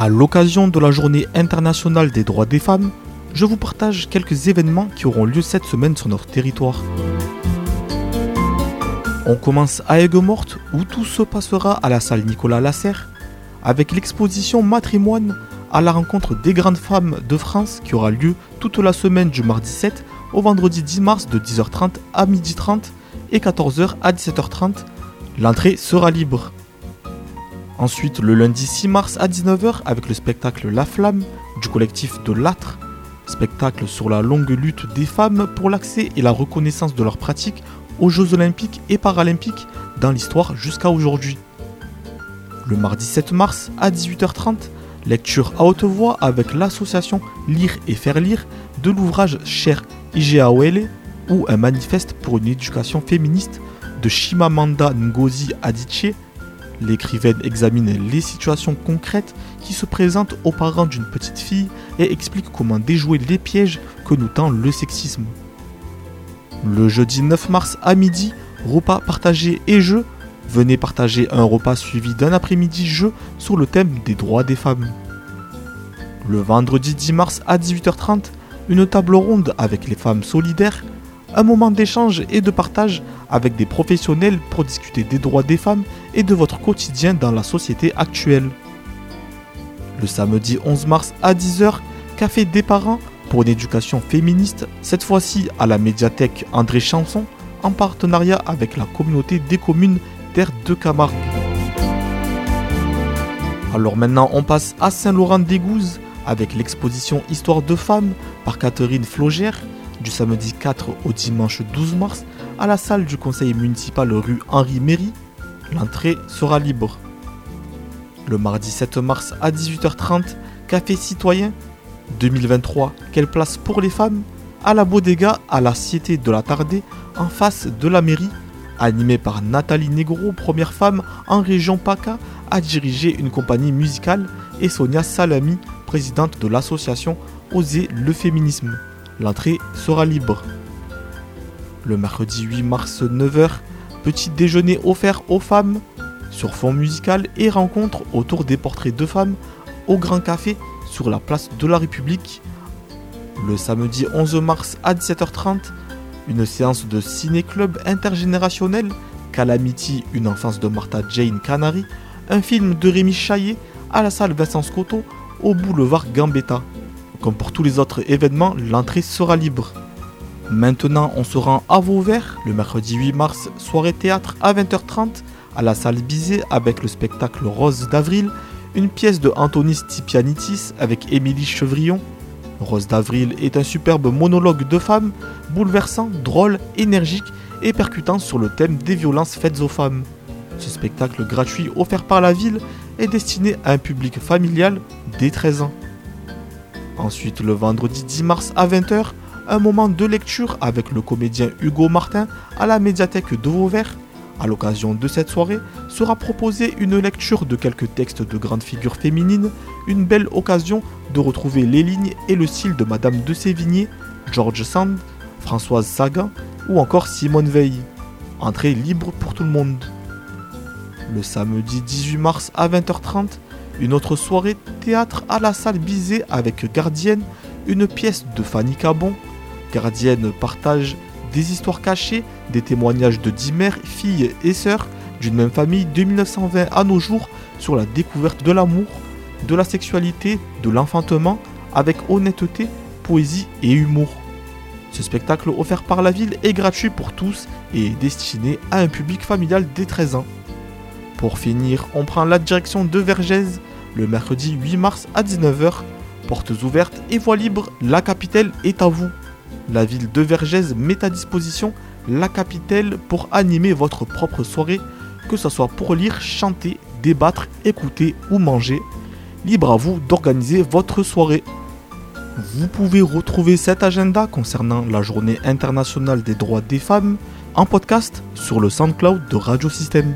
À l'occasion de la journée internationale des droits des femmes, je vous partage quelques événements qui auront lieu cette semaine sur notre territoire. On commence à Aigues-Mortes où tout se passera à la salle Nicolas Lasserre avec l'exposition Matrimoine à la rencontre des grandes femmes de France qui aura lieu toute la semaine du mardi 7 au vendredi 10 mars de 10h30 à 12h30 et 14h à 17h30. L'entrée sera libre. Ensuite, le lundi 6 mars à 19h avec le spectacle La Flamme du collectif de l'Âtre, spectacle sur la longue lutte des femmes pour l'accès et la reconnaissance de leurs pratiques aux Jeux olympiques et paralympiques dans l'histoire jusqu'à aujourd'hui. Le mardi 7 mars à 18h30, lecture à haute voix avec l'association Lire et faire lire de l'ouvrage Cher IGAOL ou un manifeste pour une éducation féministe de Shimamanda Ngozi Adichie. L'écrivaine examine les situations concrètes qui se présentent aux parents d'une petite fille et explique comment déjouer les pièges que nous tend le sexisme. Le jeudi 9 mars à midi, repas partagé et jeux. Venez partager un repas suivi d'un après-midi jeu sur le thème des droits des femmes. Le vendredi 10 mars à 18h30, une table ronde avec les femmes solidaires, un moment d'échange et de partage avec des professionnels pour discuter des droits des femmes et de votre quotidien dans la société actuelle. Le samedi 11 mars à 10h, café des parents pour une éducation féministe, cette fois-ci à la médiathèque André Chanson, en partenariat avec la communauté des communes Terre de Camargue. Alors maintenant on passe à Saint-Laurent-des-Gouzes avec l'exposition Histoire de femmes par Catherine Flogère du samedi 4 au dimanche 12 mars à la salle du conseil municipal rue Henri Méry. L'entrée sera libre. Le mardi 7 mars à 18h30, Café Citoyen 2023, quelle place pour les femmes? À la Bodega, à la Cité de la Tardée, en face de la mairie, animé par Nathalie Negro, première femme en région PACA à diriger une compagnie musicale, et Sonia Salami, présidente de l'association Oser le féminisme. L'entrée sera libre. Le mercredi 8 mars 9h, petit déjeuner offert aux femmes sur fond musical et rencontre autour des portraits de femmes au Grand Café sur la place de la République. Le samedi 11 mars à 17h30, une séance de ciné-club intergénérationnel, Calamity, une enfance de Martha Jane Canary, un film de Rémi Chaillet à la salle Vincent Scotto au boulevard Gambetta. Comme pour tous les autres événements, l'entrée sera libre. Maintenant, on se rend à Vauvert le mercredi 8 mars, soirée théâtre à 20h30 à la salle Bizet avec le spectacle Rose d'avril, une pièce de Anthony Stipianitis avec Émilie Chevrillon. Rose d'avril est un superbe monologue de femmes, bouleversant, drôle, énergique et percutant sur le thème des violences faites aux femmes. Ce spectacle gratuit offert par la ville est destiné à un public familial dès 13 ans. Ensuite, le vendredi 10 mars à 20h, un moment de lecture avec le comédien Hugo Martin à la médiathèque de Vauvert. À l'occasion de cette soirée, sera proposée une lecture de quelques textes de grandes figures féminines, une belle occasion de retrouver les lignes et le style de Madame de Sévigné, George Sand, Françoise Sagan ou encore Simone Veil. Entrée libre pour tout le monde. Le samedi 18 mars à 20h30, une autre soirée théâtre à la salle Bizet avec Gardienne, une pièce de Fanny Cabon. Gardienne partage des histoires cachées, des témoignages de dix mères, filles et sœurs d'une même famille de 1920 à nos jours sur la découverte de l'amour, de la sexualité, de l'enfantement, avec honnêteté, poésie et humour. Ce spectacle offert par la ville est gratuit pour tous et est destiné à un public familial dès 13 ans. Pour finir, on prend la direction de Vergès le mercredi 8 mars à 19h. Portes ouvertes et voie libre, la capitale est à vous. La ville de Vergès met à disposition la capitale pour animer votre propre soirée, que ce soit pour lire, chanter, débattre, écouter ou manger. Libre à vous d'organiser votre soirée. Vous pouvez retrouver cet agenda concernant la journée internationale des droits des femmes en podcast sur le SoundCloud de Radio Système.